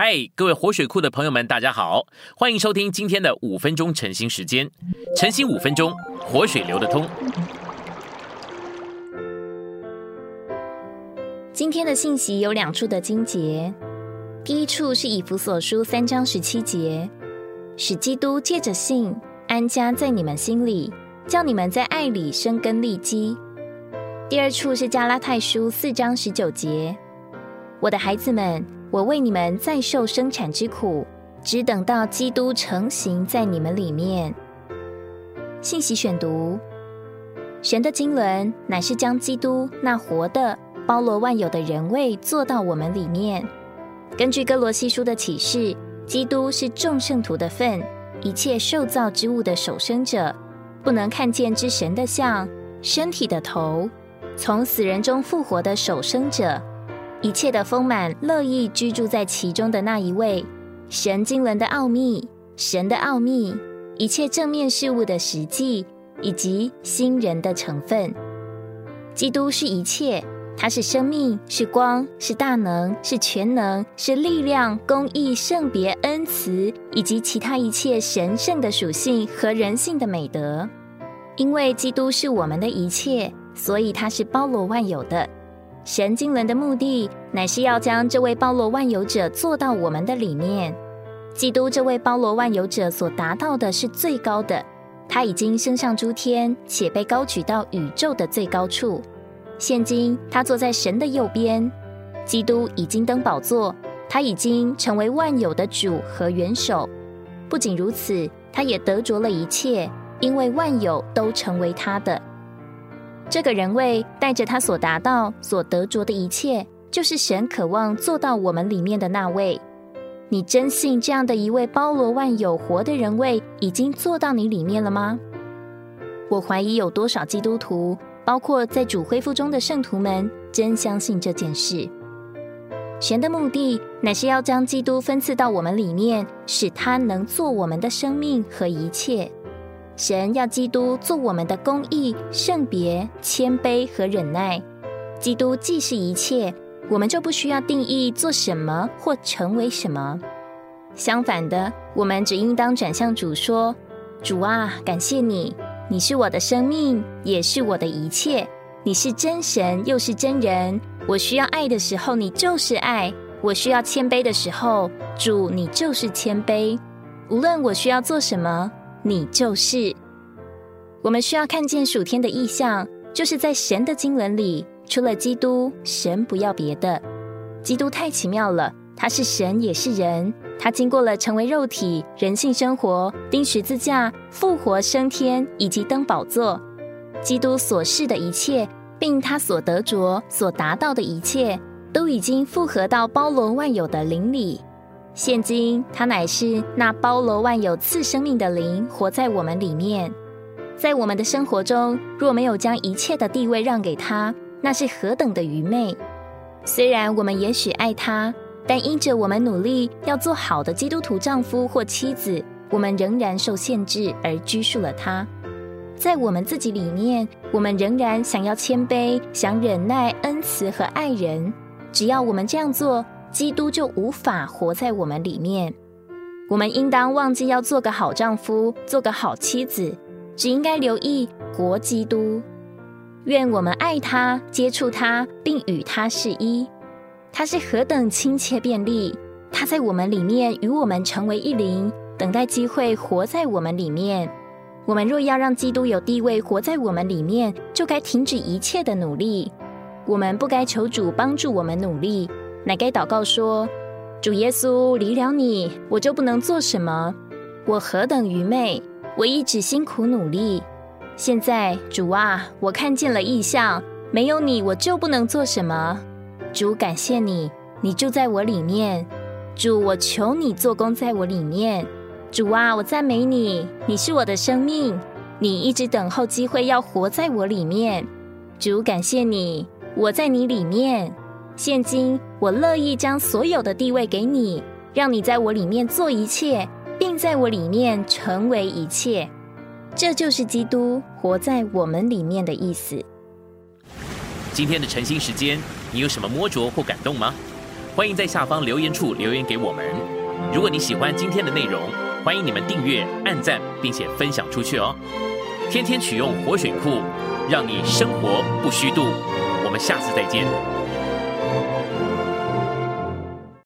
嗨，各位活水库的朋友们，大家好，欢迎收听今天的五分钟晨兴时间。晨兴五分钟，活水流得通。今天的信息有两处的经节，第一处是以弗所书三章十七节，使基督借着信安家在你们心里，叫你们在爱里生根立基。第二处是加拉太书四章十九节，我的孩子们。我为你们再受生产之苦，只等到基督成型在你们里面。信息选读：神的经纶乃是将基督那活的、包罗万有的人位做到我们里面。根据哥罗西书的启示，基督是众圣徒的份，一切受造之物的首生者，不能看见之神的像，身体的头，从死人中复活的首生者。一切的丰满，乐意居住在其中的那一位，神经纶的奥秘，神的奥秘，一切正面事物的实际，以及新人的成分。基督是一切，他是生命，是光，是大能，是全能，是力量，公义，圣别，恩慈，以及其他一切神圣的属性和人性的美德。因为基督是我们的一切，所以他是包罗万有的。神经轮的目的，乃是要将这位包罗万有者做到我们的里面。基督这位包罗万有者所达到的是最高的，他已经升上诸天，且被高举到宇宙的最高处。现今他坐在神的右边。基督已经登宝座，他已经成为万有的主和元首。不仅如此，他也得着了一切，因为万有都成为他的。这个人位带着他所达到、所得着的一切，就是神渴望做到我们里面的那位。你真信这样的一位包罗万有活的人位已经做到你里面了吗？我怀疑有多少基督徒，包括在主恢复中的圣徒们，真相信这件事。神的目的乃是要将基督分赐到我们里面，使他能做我们的生命和一切。神要基督做我们的公义、圣别、谦卑和忍耐。基督既是一切，我们就不需要定义做什么或成为什么。相反的，我们只应当转向主说：“主啊，感谢你，你是我的生命，也是我的一切。你是真神，又是真人。我需要爱的时候，你就是爱；我需要谦卑的时候，主，你就是谦卑。无论我需要做什么。”你就是，我们需要看见属天的意象，就是在神的经纶里，除了基督，神不要别的。基督太奇妙了，他是神也是人，他经过了成为肉体、人性生活、钉十字架、复活升天以及登宝座。基督所示的一切，并他所得着、所达到的一切，都已经复合到包罗万有的灵里。现今，他乃是那包罗万有赐生命的灵，活在我们里面。在我们的生活中，若没有将一切的地位让给他，那是何等的愚昧！虽然我们也许爱他，但因着我们努力要做好的基督徒丈夫或妻子，我们仍然受限制而拘束了他。在我们自己里面，我们仍然想要谦卑，想忍耐、恩慈和爱人。只要我们这样做。基督就无法活在我们里面。我们应当忘记要做个好丈夫，做个好妻子，只应该留意活基督。愿我们爱他，接触他，并与他是一。他是何等亲切便利！他在我们里面与我们成为一灵，等待机会活在我们里面。我们若要让基督有地位活在我们里面，就该停止一切的努力。我们不该求主帮助我们努力。乃该祷告说：“主耶稣，离了你，我就不能做什么。我何等愚昧！我一直辛苦努力。现在，主啊，我看见了异象，没有你，我就不能做什么。主，感谢你，你住在我里面。主，我求你做工在我里面。主啊，我赞美你，你是我的生命，你一直等候机会要活在我里面。主，感谢你，我在你里面。”现今，我乐意将所有的地位给你，让你在我里面做一切，并在我里面成为一切。这就是基督活在我们里面的意思。今天的晨兴时间，你有什么摸着或感动吗？欢迎在下方留言处留言给我们。如果你喜欢今天的内容，欢迎你们订阅、按赞，并且分享出去哦。天天取用活水库，让你生活不虚度。我们下次再见。